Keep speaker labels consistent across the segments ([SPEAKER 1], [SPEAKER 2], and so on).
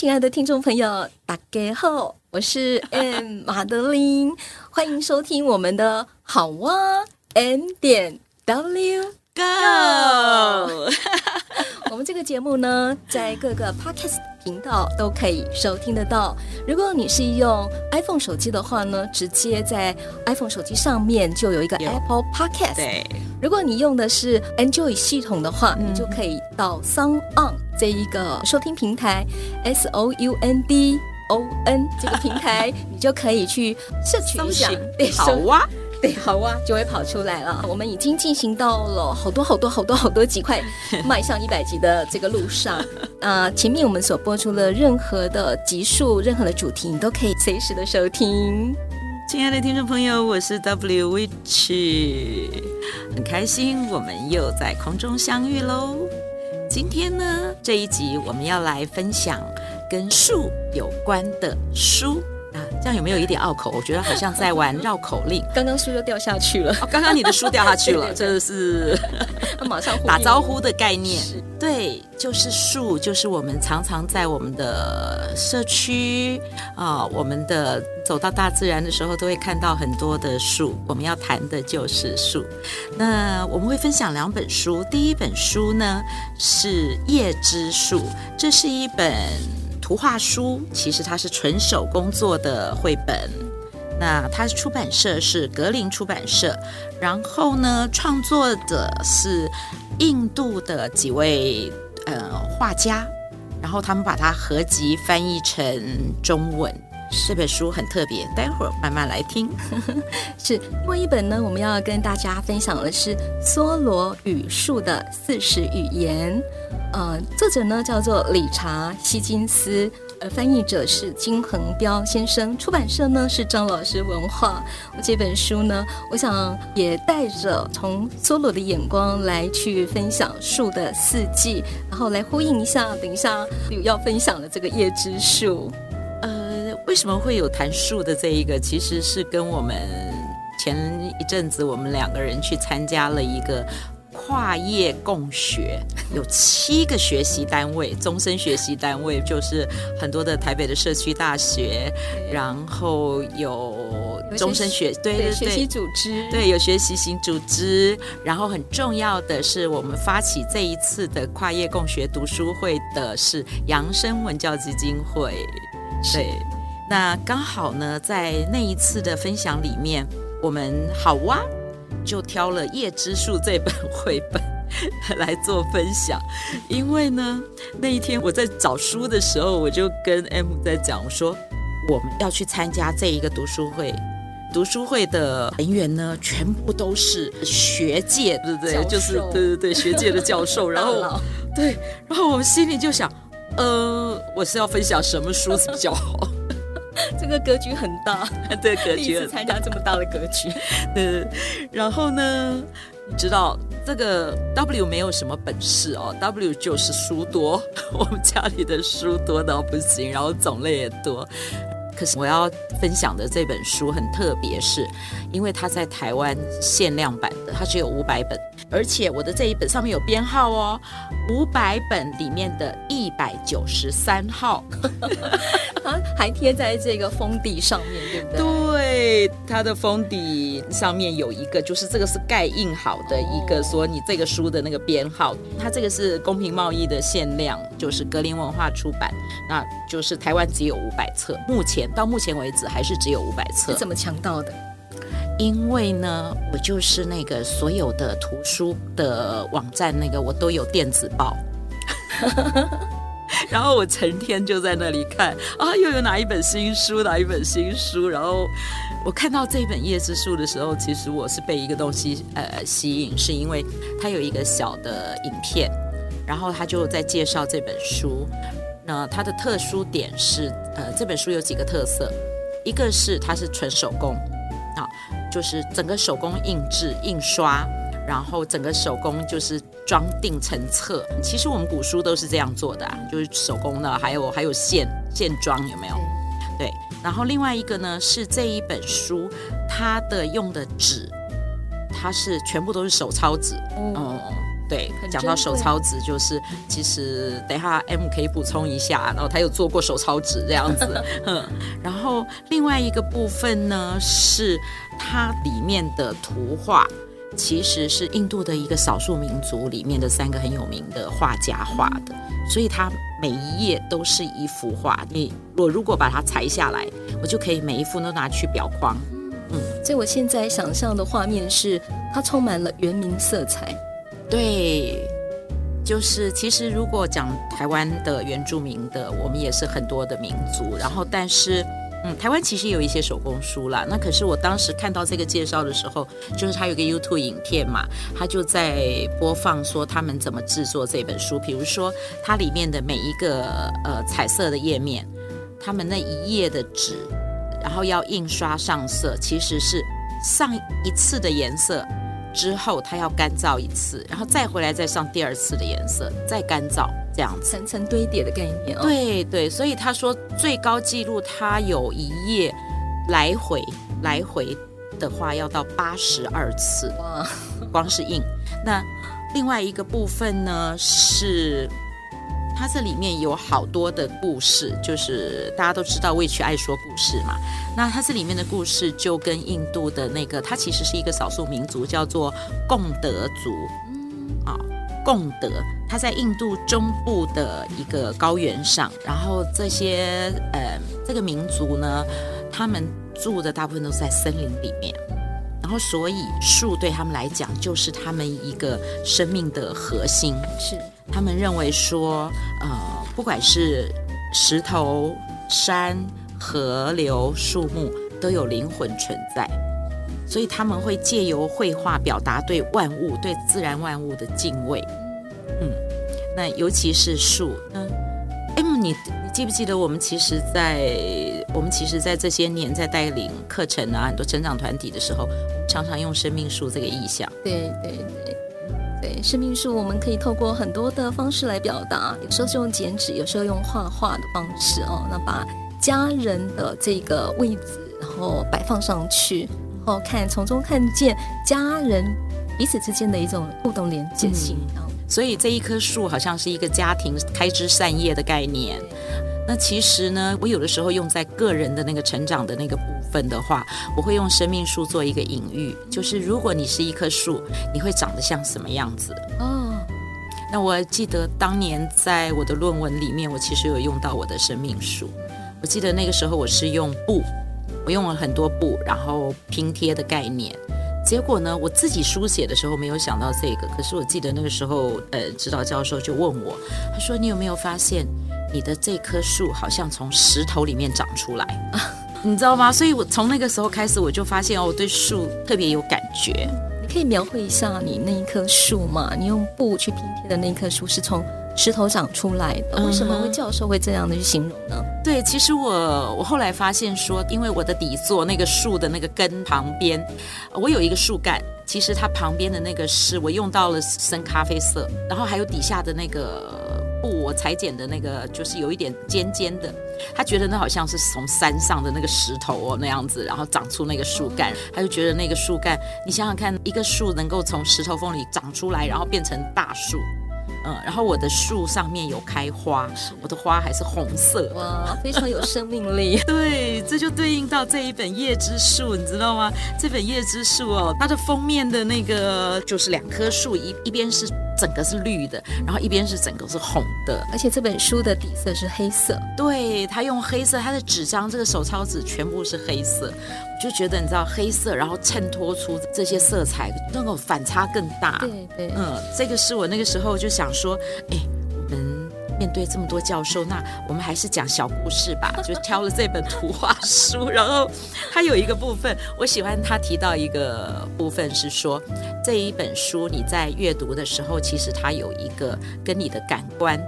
[SPEAKER 1] 亲爱的听众朋友，大家好，我是 M 马德琳，欢迎收听我们的好哇 M 点 W Go。我们这个节目呢，在各个 Podcast 频道都可以收听得到。如果你是用 iPhone 手机的话呢，直接在 iPhone 手机上面就有一个 Apple Podcast。
[SPEAKER 2] 对，
[SPEAKER 1] 如果你用的是 Android 系统的话，嗯、你就可以到 Sound On 这一个收听平台，S O U N D O N 这个平台，你就可以去摄取一下。
[SPEAKER 2] 好哇。
[SPEAKER 1] 对，好哇，就会跑出来了。我们已经进行到了好多好多好多好多几块 迈向一百集的这个路上。呃，前面我们所播出的任何的集数、任何的主题，你都可以随时的收听。
[SPEAKER 2] 亲爱的听众朋友，我是 W Witch，很开心我们又在空中相遇喽。今天呢，这一集我们要来分享跟树有关的书。啊，这样有没有一点拗口？我觉得好像在玩绕口令。
[SPEAKER 1] 刚刚书就掉下去了。
[SPEAKER 2] 哦，刚刚你的书掉下去了，这是
[SPEAKER 1] 马上
[SPEAKER 2] 打招呼的概念。对，就是树，就是我们常常在我们的社区啊，我们的走到大自然的时候，都会看到很多的树。我们要谈的就是树。那我们会分享两本书，第一本书呢是《叶之树》，这是一本。图画书其实它是纯手工做的绘本，那它的出版社是格林出版社，然后呢，创作者是印度的几位呃画家，然后他们把它合集翻译成中文。这本书很特别，待会儿慢慢来听。
[SPEAKER 1] 是另外一本呢，我们要跟大家分享的是《梭罗与树的四时语言》。呃，作者呢叫做理查希金斯，而翻译者是金恒彪先生，出版社呢是张老师文化。这本书呢，我想也带着从梭罗的眼光来去分享树的四季，然后来呼应一下等一下有要分享的这个叶之树。
[SPEAKER 2] 呃，为什么会有谈树的这一个？其实是跟我们前一阵子我们两个人去参加了一个。跨业共学 有七个学习单位，终身学习单位就是很多的台北的社区大学，然后有终身学，对对对，
[SPEAKER 1] 学习组织，
[SPEAKER 2] 对有学习型组织，然后很重要的是，我们发起这一次的跨业共学读书会的是扬生文教基金会，对，那刚好呢，在那一次的分享里面，我们好哇。就挑了《叶之树》这本绘本 来做分享，因为呢，那一天我在找书的时候，我就跟 M 在讲说，我们要去参加这一个读书会，读书会的人员呢，全部都是学界，对不对？就是对对对，学界的教授。然后对，然后我们心里就想，呃，我是要分享什么书比较好？
[SPEAKER 1] 这个格局很大，
[SPEAKER 2] 对，格局很 大，
[SPEAKER 1] 参加这么大的格局，
[SPEAKER 2] 对。然后呢，你知道这个 W 没有什么本事哦，W 就是书多，我们家里的书多到不行，然后种类也多。可是我要分享的这本书很特别，是因为它在台湾限量版的，它只有五百本，而且我的这一本上面有编号哦，五百本里面的一百九十三号，
[SPEAKER 1] 它还贴在这个封底上面，对不对？
[SPEAKER 2] 对，它的封底上面有一个，就是这个是盖印好的一个，说你这个书的那个编号，它这个是公平贸易的限量，就是格林文化出版，那就是台湾只有五百册，目前。到目前为止还是只有五百册，你
[SPEAKER 1] 怎么抢到的？
[SPEAKER 2] 因为呢，我就是那个所有的图书的网站，那个我都有电子报，然后我成天就在那里看啊，又有哪一本新书，哪一本新书。然后我看到这本《叶之树》的时候，其实我是被一个东西呃吸引，是因为它有一个小的影片，然后他就在介绍这本书。那它的特殊点是，呃，这本书有几个特色。一个是它是纯手工啊，就是整个手工印制、印刷，然后整个手工就是装订成册。其实我们古书都是这样做的啊，就是手工的，还有还有线线装有没有？对。然后另外一个呢是这一本书，它的用的纸，它是全部都是手抄纸，嗯。嗯对，讲到手抄纸，就是其实等一下 M 可以补充一下，然后他有做过手抄纸这样子，嗯，然后另外一个部分呢是它里面的图画，其实是印度的一个少数民族里面的三个很有名的画家画的，所以它每一页都是一幅画。你我如果把它裁下来，我就可以每一幅都拿去裱框，
[SPEAKER 1] 嗯，所以我现在想象的画面是它充满了原民色彩。
[SPEAKER 2] 对，就是其实如果讲台湾的原住民的，我们也是很多的民族。然后，但是，嗯，台湾其实有一些手工书啦。那可是我当时看到这个介绍的时候，就是他有个 YouTube 影片嘛，他就在播放说他们怎么制作这本书。比如说，它里面的每一个呃彩色的页面，他们那一页的纸，然后要印刷上色，其实是上一次的颜色。之后，它要干燥一次，然后再回来再上第二次的颜色，再干燥，这样
[SPEAKER 1] 层层堆叠的概念哦。
[SPEAKER 2] 对对，所以他说最高纪录，它有一页来回来回的话要到八十二次哇，光是印。那另外一个部分呢是。它这里面有好多的故事，就是大家都知道魏曲爱说故事嘛。那它这里面的故事就跟印度的那个，它其实是一个少数民族，叫做贡德族。嗯，啊，贡德，它在印度中部的一个高原上。然后这些呃，这个民族呢，他们住的大部分都是在森林里面。然后所以树对他们来讲，就是他们一个生命的核心。是。他们认为说，呃，不管是石头、山、河流、树木，都有灵魂存在，所以他们会借由绘画表达对万物、对自然万物的敬畏。嗯，那尤其是树。嗯，M，你你记不记得我们其实在我们其实，在这些年在带领课程啊，很多成长团体的时候，常常用生命树这个意象。
[SPEAKER 1] 对对对。对，生命树我们可以透过很多的方式来表达，有时候是用剪纸，有时候用画画的方式哦。那把家人的这个位置，然后摆放上去，然后看从中看见家人彼此之间的一种互动连接性。
[SPEAKER 2] 嗯，所以这一棵树好像是一个家庭开枝散叶的概念。那其实呢，我有的时候用在个人的那个成长的那个部分的话，我会用生命树做一个隐喻，就是如果你是一棵树，你会长得像什么样子？哦，那我记得当年在我的论文里面，我其实有用到我的生命树。我记得那个时候我是用布，我用了很多布，然后拼贴的概念。结果呢，我自己书写的时候没有想到这个，可是我记得那个时候，呃，指导教授就问我，他说：“你有没有发现？”你的这棵树好像从石头里面长出来，你知道吗？所以我从那个时候开始，我就发现哦，我对树特别有感觉。
[SPEAKER 1] 你可以描绘一下你那一棵树吗？你用布去拼贴的那一棵树是从石头长出来的，为什么会教授会这样的去形容呢？
[SPEAKER 2] 对，其实我我后来发现说，因为我的底座那个树的那个根旁边，我有一个树干，其实它旁边的那个是我用到了深咖啡色，然后还有底下的那个。布我裁剪的那个就是有一点尖尖的，他觉得那好像是从山上的那个石头哦那样子，然后长出那个树干，他就觉得那个树干，你想想看，一个树能够从石头缝里长出来，然后变成大树。嗯，然后我的树上面有开花，我的花还是红色，
[SPEAKER 1] 哇，非常有生命力。
[SPEAKER 2] 对，这就对应到这一本《叶之树》，你知道吗？这本《叶之树》哦，它的封面的那个就是两棵树，一一边是整个是绿的，然后一边是整个是红的，
[SPEAKER 1] 而且这本书的底色是黑色。
[SPEAKER 2] 对，它用黑色，它的纸张这个手抄纸全部是黑色，我就觉得你知道黑色，然后衬托出这些色彩，那个反差更大。
[SPEAKER 1] 对对，
[SPEAKER 2] 嗯，这个是我那个时候就想。说，哎，我们面对这么多教授，那我们还是讲小故事吧。就挑了这本图画书，然后它有一个部分，我喜欢他提到一个部分是说，这一本书你在阅读的时候，其实它有一个跟你的感官，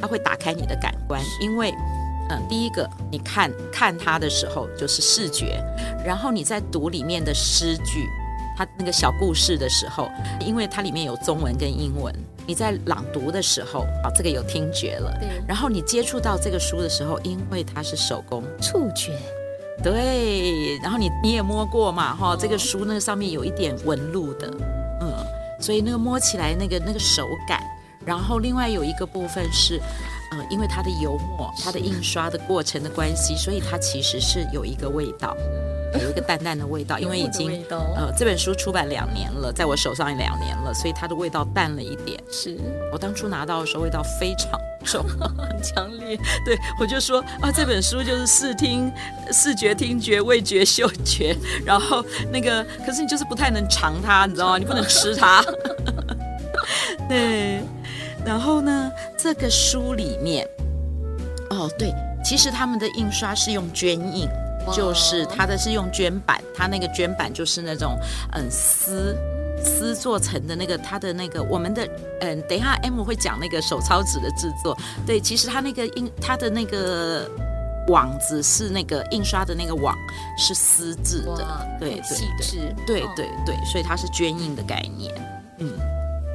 [SPEAKER 2] 它会打开你的感官，因为嗯，第一个你看看它的时候就是视觉，然后你在读里面的诗句，它那个小故事的时候，因为它里面有中文跟英文，你在朗读的时候，啊，这个有听觉了。对。然后你接触到这个书的时候，因为它是手工
[SPEAKER 1] 触觉，
[SPEAKER 2] 对。然后你你也摸过嘛，哈、哦，这个书那个上面有一点纹路的，嗯，所以那个摸起来那个那个手感。然后另外有一个部分是，呃，因为它的油墨、它的印刷的过程的关系，所以它其实是有一个味道，有一个淡淡的味道。因为已经呃这本书出版两年了，在我手上也两年了，所以它的味道淡了一点。
[SPEAKER 1] 是
[SPEAKER 2] 我当初拿到的时候，味道非常重，
[SPEAKER 1] 很 强烈。
[SPEAKER 2] 对，我就说啊，这本书就是视听、视觉、听觉、味觉、嗅觉，然后那个，可是你就是不太能尝它，你知道吗？你不能吃它。对。然后呢，这个书里面，哦，对，其实他们的印刷是用绢印，就是它的是用绢板，它那个绢板就是那种嗯丝丝做成的那个，它的那个我们的嗯，等一下 M 会讲那个手抄纸的制作。对，其实它那个印它的那个网子是那个印刷的那个网是丝质的，对对
[SPEAKER 1] 细致，
[SPEAKER 2] 对对对，所以它是绢印的概念，嗯。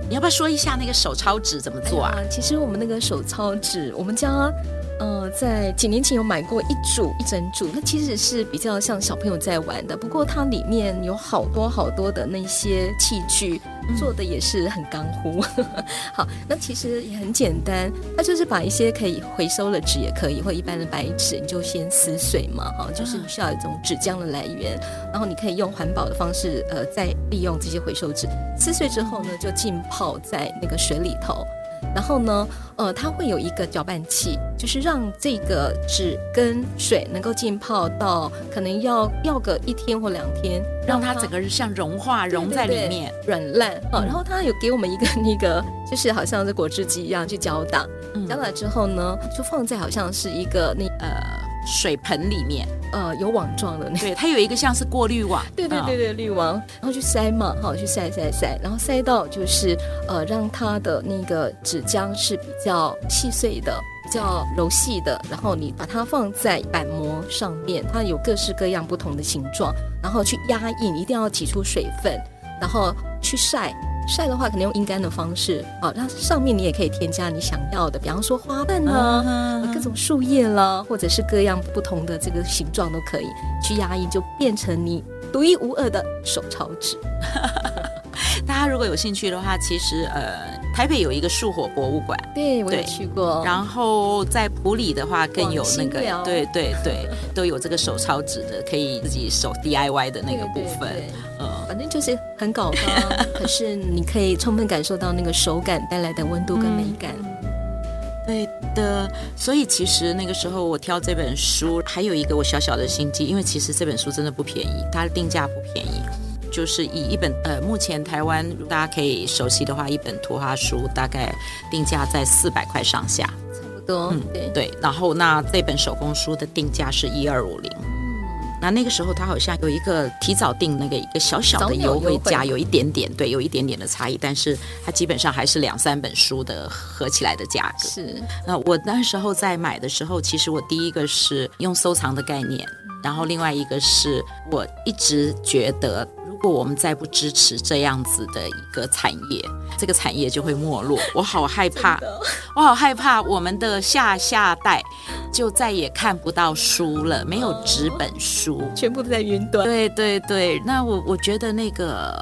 [SPEAKER 2] 你要不要说一下那个手抄纸怎么做啊？
[SPEAKER 1] 其实我们那个手抄纸，我们家呃在几年前有买过一组一整组，那其实是比较像小朋友在玩的。不过它里面有好多好多的那些器具。做的也是很干乎，好，那其实也很简单，那就是把一些可以回收的纸也可以，或一般的白纸，你就先撕碎嘛，哈，就是你需要一种纸浆的来源，然后你可以用环保的方式，呃，再利用这些回收纸，撕碎之后呢，就浸泡在那个水里头。然后呢，呃，它会有一个搅拌器，就是让这个纸跟水能够浸泡到，可能要要个一天或两天，
[SPEAKER 2] 让它整个像融化融在里面，
[SPEAKER 1] 软烂。哦、嗯，然后它有给我们一个那个，就是好像是果汁机一样去搅打，搅打之后呢，就放在好像是一个那呃。
[SPEAKER 2] 水盆里面，
[SPEAKER 1] 呃，有网状的那个，
[SPEAKER 2] 对，它有一个像是过滤网，
[SPEAKER 1] 对对对对，滤网，然后去筛嘛，好，去筛筛筛，然后筛到就是呃，让它的那个纸浆是比较细碎的，比较柔细的，然后你把它放在板膜上面，它有各式各样不同的形状，然后去压印，一定要挤出水分，然后去晒。晒的话，可能用阴干的方式啊，那上面你也可以添加你想要的，比方说花瓣啊，uh -huh. 各种树叶啦，或者是各样不同的这个形状都可以去压印，就变成你独一无二的手抄纸。
[SPEAKER 2] 大家如果有兴趣的话，其实呃，台北有一个树火博物馆，
[SPEAKER 1] 对我也去过。
[SPEAKER 2] 然后在普里的话，更有那个，对对对，都有这个手抄纸的，可以自己手 DIY 的那个部分。
[SPEAKER 1] 嗯，反正就是很搞刚，可是你可以充分感受到那个手感带来的温度跟美感。
[SPEAKER 2] 嗯、对的，所以其实那个时候我挑这本书，还有一个我小小的心机，因为其实这本书真的不便宜，它的定价不便宜，就是以一本呃，目前台湾大家可以熟悉的话，一本图画书大概定价在四百块上下，
[SPEAKER 1] 差不多。嗯，对对。
[SPEAKER 2] 然后那这本手工书的定价是一二五零。那那个时候，他好像有一个提早订那个一个小小的优惠价，有一点点，对，有一点点的差异，但是它基本上还是两三本书的合起来的价格。
[SPEAKER 1] 是。
[SPEAKER 2] 那我那时候在买的时候，其实我第一个是用收藏的概念，然后另外一个是我一直觉得。如果我们再不支持这样子的一个产业，这个产业就会没落。我好害 怕，我好害怕我们的下下代就再也看不到书了，没有纸本书，
[SPEAKER 1] 全部都在云端。
[SPEAKER 2] 对对对，那我我觉得那个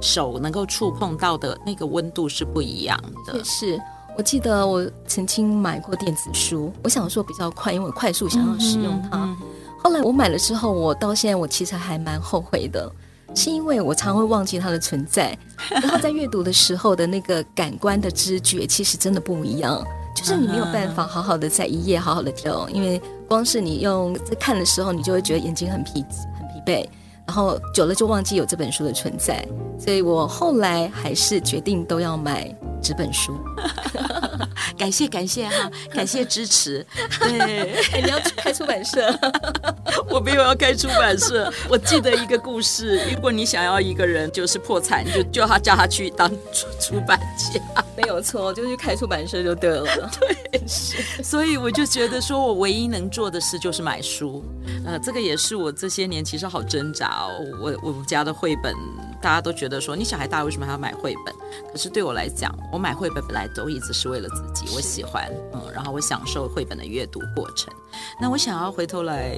[SPEAKER 2] 手能够触碰到的那个温度是不一样的。
[SPEAKER 1] 是，我记得我曾经买过电子书，我想说比较快，因为我快速想要使用它。嗯嗯。后来我买了之后，我到现在我其实还蛮后悔的。是因为我常会忘记它的存在，然后在阅读的时候的那个感官的知觉其实真的不一样，就是你没有办法好好的在一页好好的挑，因为光是你用在看的时候，你就会觉得眼睛很疲很疲惫，然后久了就忘记有这本书的存在，所以我后来还是决定都要买纸本书。
[SPEAKER 2] 感谢感谢哈，感谢支持。对，
[SPEAKER 1] 欸、你要开出版社？
[SPEAKER 2] 我没有要开出版社。我记得一个故事，如果你想要一个人就是破产，就叫他叫他去当出出版界。下。
[SPEAKER 1] 没有错，就去开出版社就对了。
[SPEAKER 2] 对，是。所以我就觉得说，我唯一能做的事就是买书。呃，这个也是我这些年其实好挣扎哦。我我们家的绘本，大家都觉得说，你小孩大为什么还要买绘本？可是对我来讲，我买绘本本来都一直是为了自己，我喜欢，嗯，然后我享受绘本的阅读过程。那我想要回头来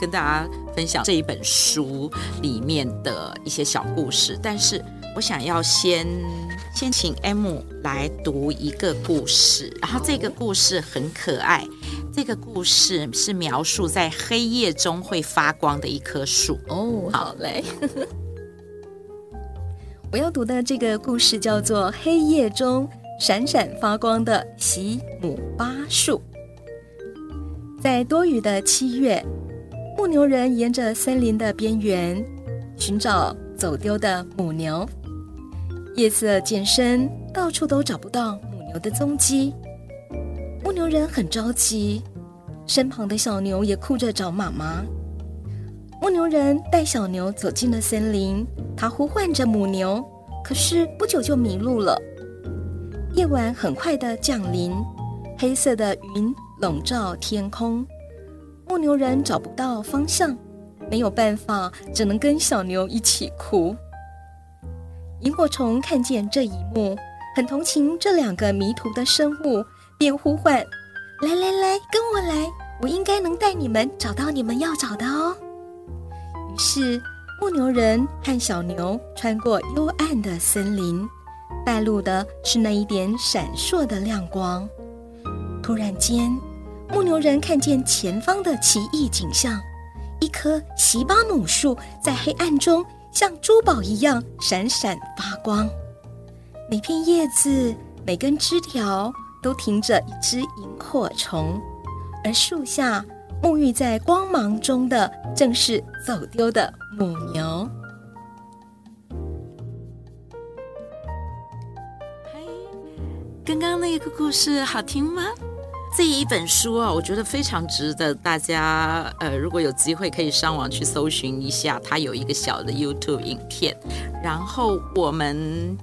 [SPEAKER 2] 跟大家分享这一本书里面的一些小故事，但是我想要先先请 M 来读一个故事，然后这个故事很可爱，这个故事是描述在黑夜中会发光的一棵树。
[SPEAKER 1] 哦，好嘞，我要读的这个故事叫做《黑夜中闪闪发光的席姆巴树》。在多雨的七月，牧牛人沿着森林的边缘寻找走丢的母牛。夜色渐深，到处都找不到母牛的踪迹。牧牛人很着急，身旁的小牛也哭着找妈妈。牧牛人带小牛走进了森林，他呼唤着母牛，可是不久就迷路了。夜晚很快的降临，黑色的云。笼罩天空，牧牛人找不到方向，没有办法，只能跟小牛一起哭。萤火虫看见这一幕，很同情这两个迷途的生物，便呼唤：“来来来，跟我来，我应该能带你们找到你们要找的哦。”于是，牧牛人和小牛穿过幽暗的森林，带路的是那一点闪烁的亮光。突然间，牧牛人看见前方的奇异景象，一棵西巴姆树在黑暗中像珠宝一样闪闪发光，每片叶子、每根枝条都停着一只萤火虫，而树下沐浴在光芒中的正是走丢的母牛。
[SPEAKER 2] 嘿，刚刚那个故事好听吗？这一本书啊，我觉得非常值得大家，呃，如果有机会可以上网去搜寻一下，它有一个小的 YouTube 影片。然后我们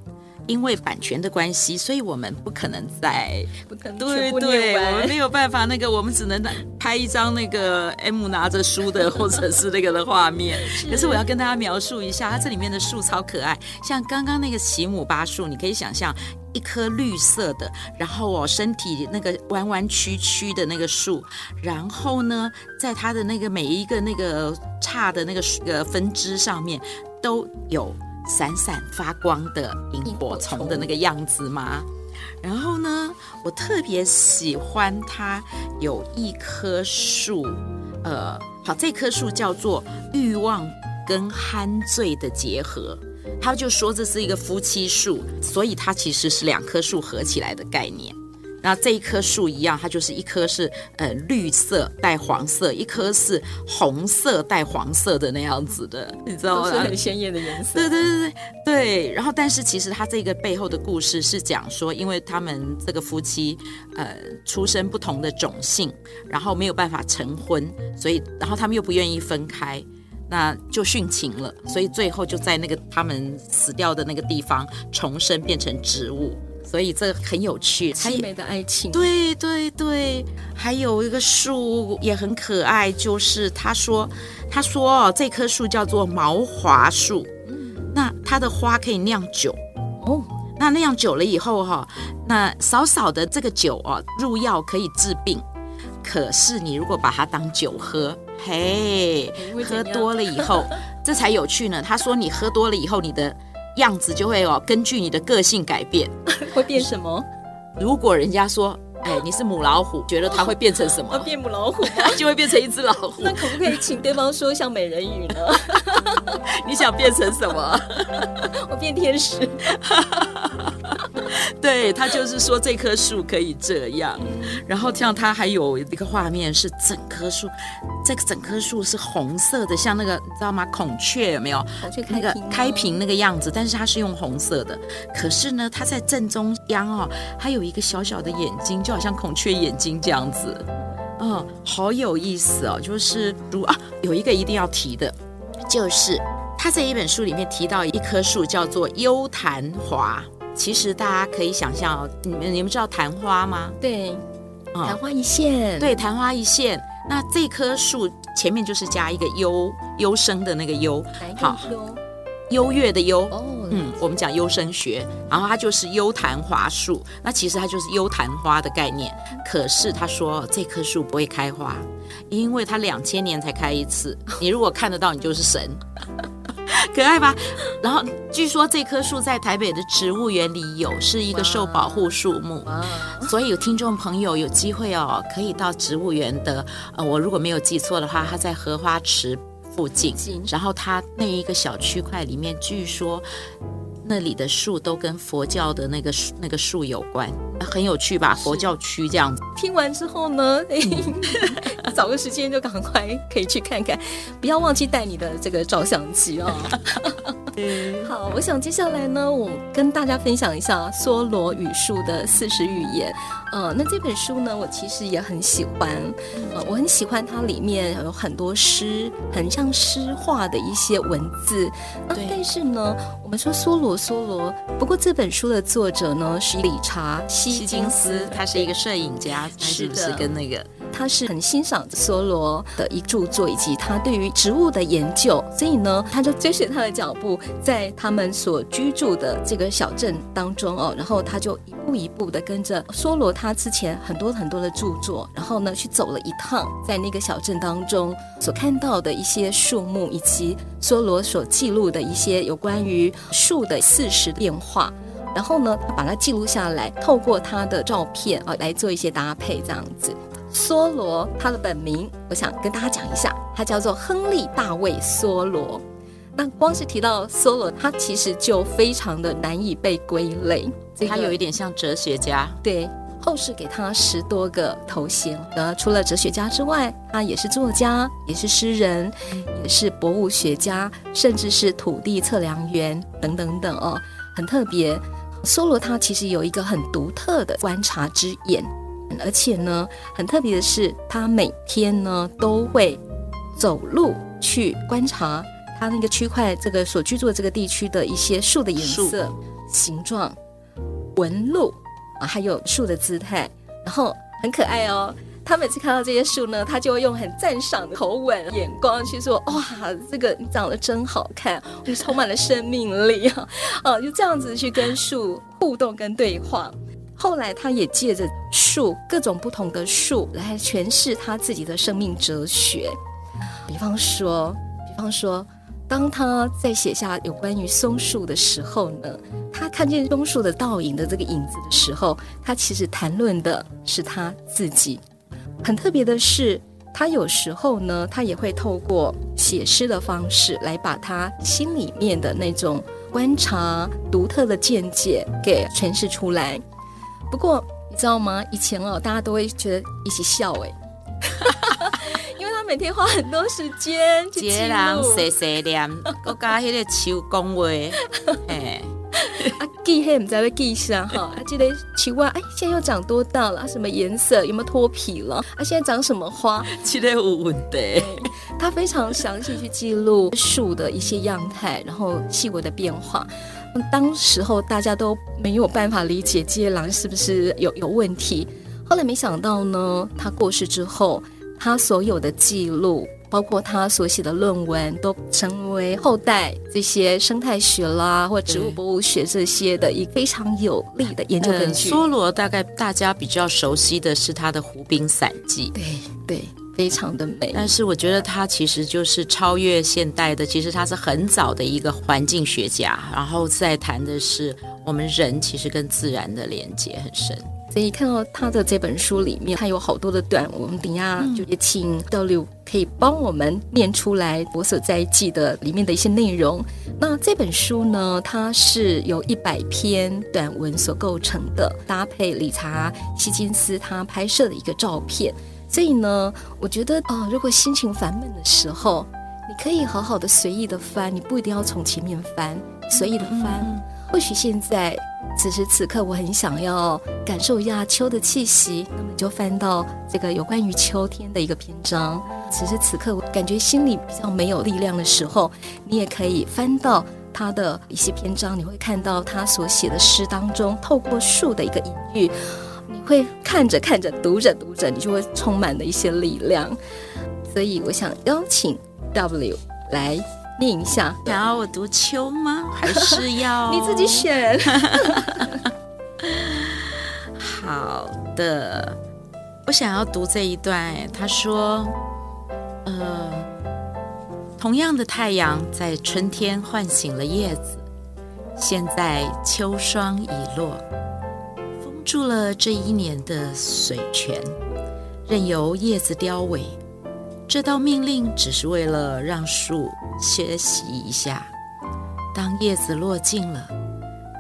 [SPEAKER 2] 因为版权的关系，所以我们不可能在，
[SPEAKER 1] 不可能
[SPEAKER 2] 对对，我们没有办法，那个我们只能拍一张那个 M 拿着书的或者是那个的画面。可是我要跟大家描述一下，它这里面的树超可爱，像刚刚那个奇姆巴树，你可以想象。一棵绿色的，然后哦，身体那个弯弯曲曲的那个树，然后呢，在它的那个每一个那个叉的那个呃分支上面，都有闪闪发光的萤火虫的那个样子吗？然后呢，我特别喜欢它有一棵树，呃，好，这棵树叫做欲望跟酣醉的结合。他就说这是一个夫妻树，所以它其实是两棵树合起来的概念。那这一棵树一样，它就是一棵是呃绿色带黄色，一棵是红色带黄色的那样子的，你知道吗？
[SPEAKER 1] 是很鲜艳的颜色。
[SPEAKER 2] 对对对对对。然后，但是其实它这个背后的故事是讲说，因为他们这个夫妻呃出身不同的种姓，然后没有办法成婚，所以然后他们又不愿意分开。那就殉情了，所以最后就在那个他们死掉的那个地方重生，变成植物，所以这很有趣，
[SPEAKER 1] 凄美的爱情。
[SPEAKER 2] 对对对，还有一个树也很可爱，就是他说他说哦，这棵树叫做毛华树，嗯。那它的花可以酿酒。哦，那酿酒了以后哈，那少少的这个酒哦，入药可以治病，可是你如果把它当酒喝。嘿，喝多了以后，这才有趣呢。他说，你喝多了以后，你的样子就会哦，根据你的个性改变。
[SPEAKER 1] 会变什么？
[SPEAKER 2] 如果人家说，哎，你是母老虎，觉得它会变成什么？
[SPEAKER 1] 变母老虎，
[SPEAKER 2] 就会变成一只老虎。
[SPEAKER 1] 那可不可以请对方说像美人鱼呢？
[SPEAKER 2] 你想变成什么？
[SPEAKER 1] 我变天使。
[SPEAKER 2] 对，他就是说这棵树可以这样，然后像他还有一个画面是整棵树，这个整棵树是红色的，像那个你知道吗？孔雀有没有？孔雀那个开屏那个样子，但是它是用红色的。可是呢，它在正中央哦，它有一个小小的眼睛，就好像孔雀眼睛这样子，嗯，好有意思哦。就是如啊，有一个一定要提的，就是他在一本书里面提到一棵树叫做幽昙华。其实大家可以想象哦，你们你们知道昙花吗？
[SPEAKER 1] 对，
[SPEAKER 2] 哦、
[SPEAKER 1] 昙花一现。
[SPEAKER 2] 对，昙花一现。那这棵树前面就是加一个优优生的那个优，好，优越的优。哦，嗯，我们讲优生学，然后它就是优昙花树。那其实它就是优昙花的概念。可是他说这棵树不会开花，因为它两千年才开一次。你如果看得到，你就是神。可爱吧？然后据说这棵树在台北的植物园里有，是一个受保护树木。所以有听众朋友有机会哦，可以到植物园的。呃，我如果没有记错的话，它在荷花池附近。然后它那一个小区块里面，据说那里的树都跟佛教的那个树那个树有关，很有趣吧？佛教区这样子。
[SPEAKER 1] 听完之后呢？找个时间就赶快可以去看看，不要忘记带你的这个照相机 哦。好，我想接下来呢，我跟大家分享一下梭罗语树的四十语言。呃，那这本书呢，我其实也很喜欢。呃，我很喜欢它里面有很多诗，很像诗画的一些文字。那但是呢，我们说梭罗梭罗，不过这本书的作者呢是理查希金斯，
[SPEAKER 2] 他是一个摄影家，是不是跟那个？
[SPEAKER 1] 他是很欣赏梭罗的一著作，以及他对于植物的研究，所以呢，他就追随他的脚步，在他们所居住的这个小镇当中哦，然后他就一步一步的跟着梭罗他之前很多很多的著作，然后呢去走了一趟，在那个小镇当中所看到的一些树木，以及梭罗所记录的一些有关于树的四时变化，然后呢，把它记录下来，透过他的照片啊来做一些搭配，这样子。梭罗，他的本名，我想跟大家讲一下，他叫做亨利·大卫·梭罗。那光是提到梭罗，他其实就非常的难以被归类。
[SPEAKER 2] 他有一点像哲学家。
[SPEAKER 1] 对，后世给他十多个头衔。呃，除了哲学家之外，他也是作家，也是诗人，也是博物学家，甚至是土地测量员等等等哦，很特别。梭罗他其实有一个很独特的观察之眼。而且呢，很特别的是，他每天呢都会走路去观察他那个区块，这个所居住的这个地区的一些树的颜色、形状、纹路啊，还有树的姿态，然后很可爱哦。他每次看到这些树呢，他就会用很赞赏的口吻、眼光去说：“哇，这个你长得真好看，你充满了生命力啊！”哦，就这样子去跟树互动跟对话。后来，他也借着树各种不同的树来诠释他自己的生命哲学。比方说，比方说，当他在写下有关于松树的时候呢，他看见松树的倒影的这个影子的时候，他其实谈论的是他自己。很特别的是，他有时候呢，他也会透过写诗的方式来把他心里面的那种观察、独特的见解给诠释出来。不过你知道吗？以前哦，大家都会觉得一起笑哎，因为他每天花很多时间去记录，
[SPEAKER 2] 细细念，我加迄个手工话，哎，
[SPEAKER 1] 啊记黑唔知要记啥哈，啊记得树啊，哎，现在又长多大了？什么颜色？有没有脱皮了？啊，现在长什么花？
[SPEAKER 2] 记得有问题。
[SPEAKER 1] 他非常详细去记录树的一些样态，然后细微的变化。当时候大家都没有办法理解接狼是不是有有问题，后来没想到呢，他过世之后，他所有的记录，包括他所写的论文，都成为后代这些生态学啦或植物博物学这些的一个非常有力的研究根据。
[SPEAKER 2] 梭罗大概大家比较熟悉的是他的《湖滨散记》，
[SPEAKER 1] 对对。非常的美，
[SPEAKER 2] 但是我觉得他其实就是超越现代的。其实他是很早的一个环境学家，然后再谈的是我们人其实跟自然的连接很深。
[SPEAKER 1] 所以看到他的这本书里面，他有好多的短文等一下就也请 W 可以帮我们念出来我所在记的里面的一些内容。那这本书呢，它是由一百篇短文所构成的，搭配理查希金斯他拍摄的一个照片。所以呢，我觉得哦，如果心情烦闷的时候，你可以好好的随意的翻，你不一定要从前面翻，随意的翻。嗯、或许现在此时此刻，我很想要感受一下秋的气息，那么就翻到这个有关于秋天的一个篇章。此时此刻，我感觉心里比较没有力量的时候，你也可以翻到他的一些篇章，你会看到他所写的诗当中，透过树的一个隐喻，你会看着看着，读着读着，你就会充满了一些力量。所以我想邀请 W 来念一下。
[SPEAKER 2] 想要我读秋吗？还是要
[SPEAKER 1] 你自己选？
[SPEAKER 2] 好的，我想要读这一段。他说：“呃，同样的太阳在春天唤醒了叶子，现在秋霜已落，封住了这一年的水泉，任由叶子凋萎。这道命令只是为了让树歇息一下。当叶子落尽了，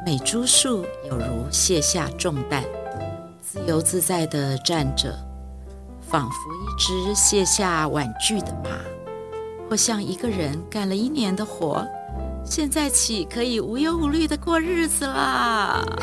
[SPEAKER 2] 每株树有如卸下重担。”自由自在地站着，仿佛一只卸下玩具的马，或像一个人干了一年的活，现在起可以无忧无虑地过日子啦。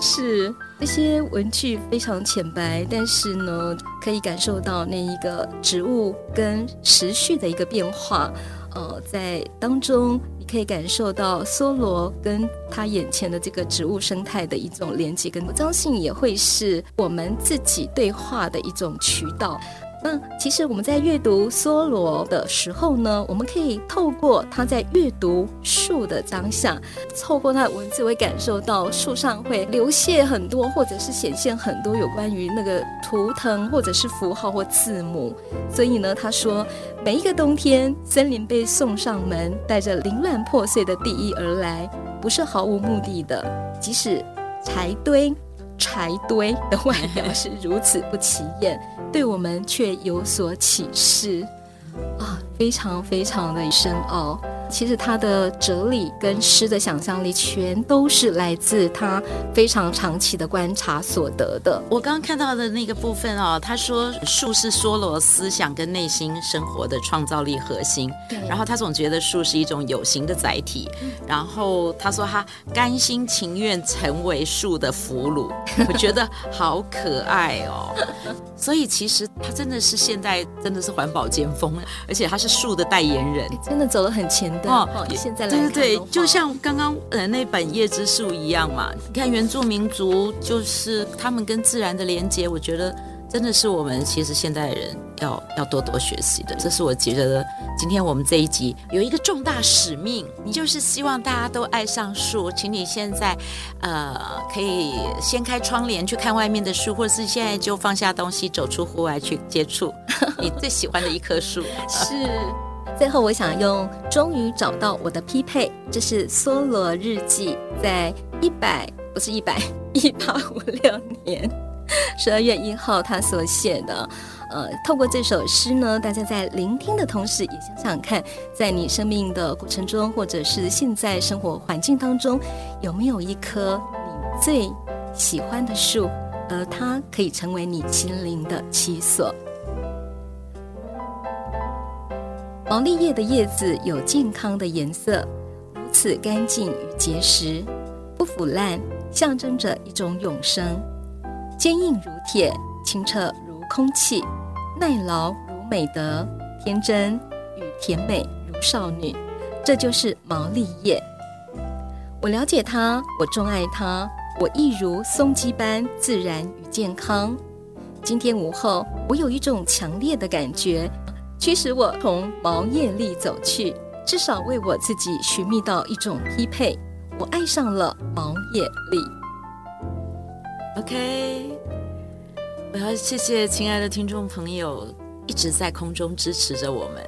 [SPEAKER 1] 是那些文具非常浅白，但是呢，可以感受到那一个植物跟时序的一个变化。呃，在当中你。可以感受到梭罗跟他眼前的这个植物生态的一种连接，跟我相信也会是我们自己对话的一种渠道。那其实我们在阅读梭罗的时候呢，我们可以透过他在阅读树的当下，透过他的文字，会感受到树上会流泻很多，或者是显现很多有关于那个图腾，或者是符号或字母。所以呢，他说每一个冬天，森林被送上门，带着凌乱破碎的地衣而来，不是毫无目的的。即使柴堆。柴堆的外表是如此不起眼，对我们却有所启示啊，非常非常的深奥。其实他的哲理跟诗的想象力，全都是来自他非常长期的观察所得的。
[SPEAKER 2] 我刚刚看到的那个部分哦，他说树是梭罗思想跟内心生活的创造力核心，对。然后他总觉得树是一种有形的载体，然后他说他甘心情愿成为树的俘虏，我觉得好可爱哦。所以其实他真的是现在真的是环保尖峰，而且他是树的代言人，
[SPEAKER 1] 真的走得很前。哦，现在来看
[SPEAKER 2] 对对对，就像刚刚呃那本《叶之树》一样嘛。你看原住民族，就是他们跟自然的连接，我觉得真的是我们其实现代人要要多多学习的。这是我觉得今天我们这一集有一个重大使命，你就是希望大家都爱上树。请你现在呃可以掀开窗帘去看外面的树，或者是现在就放下东西走出户外去接触你最喜欢的一棵树。
[SPEAKER 1] 是。最后，我想用“终于找到我的匹配”，这是梭罗日记在一百不是一百 一八五六年十二月一号他所写的。呃，透过这首诗呢，大家在聆听的同时，也想想看，在你生命的过程中，或者是现在生活环境当中，有没有一棵你最喜欢的树，而它可以成为你心灵的栖所。毛利叶的叶子有健康的颜色，如此干净与结实，不腐烂，象征着一种永生。坚硬如铁，清澈如空气，耐劳如美德，天真与甜美如少女。这就是毛利叶。我了解它，我钟爱它，我一如松鸡般自然与健康。今天午后，我有一种强烈的感觉。驱使我从毛叶里走去，至少为我自己寻觅到一种匹配。我爱上了毛叶里。
[SPEAKER 2] OK，我要谢谢亲爱的听众朋友一直在空中支持着我们。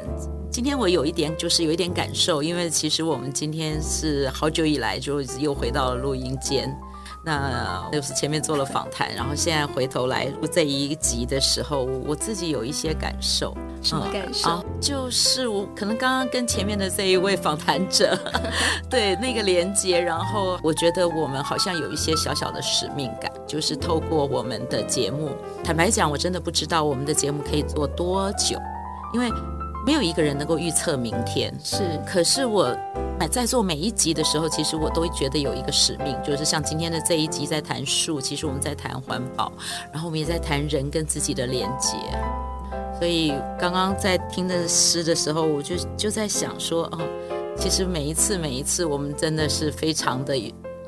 [SPEAKER 2] 今天我有一点就是有一点感受，因为其实我们今天是好久以来就又回到了录音间。那就是前面做了访谈，然后现在回头来录这一集的时候，我自己有一些感受。
[SPEAKER 1] 什么感受？
[SPEAKER 2] 嗯、就是我可能刚刚跟前面的这一位访谈者，对那个连接，然后我觉得我们好像有一些小小的使命感，就是透过我们的节目。坦白讲，我真的不知道我们的节目可以做多久，因为。没有一个人能够预测明天，
[SPEAKER 1] 是。
[SPEAKER 2] 可是我在做每一集的时候，其实我都觉得有一个使命，就是像今天的这一集在谈树，其实我们在谈环保，然后我们也在谈人跟自己的连接。所以刚刚在听的诗的时候，我就就在想说，哦，其实每一次每一次，我们真的是非常的。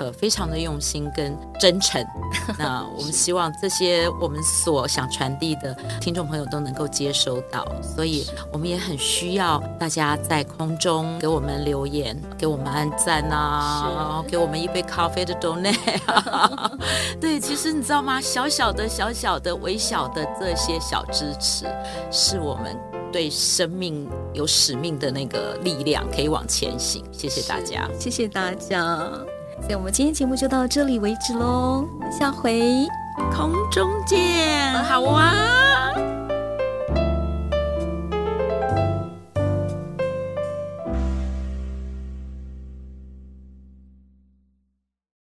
[SPEAKER 2] 呃，非常的用心跟真诚。那我们希望这些我们所想传递的听众朋友都能够接收到，所以我们也很需要大家在空中给我们留言，给我们按赞啊，然后给我们一杯咖啡的 donate。对，其实你知道吗？小小的、小小的、微小的这些小支持，是我们对生命有使命的那个力量，可以往前行。谢谢大家，
[SPEAKER 1] 谢谢大家。所以我们今天节目就到这里为止喽，下回
[SPEAKER 2] 空中见，好啊。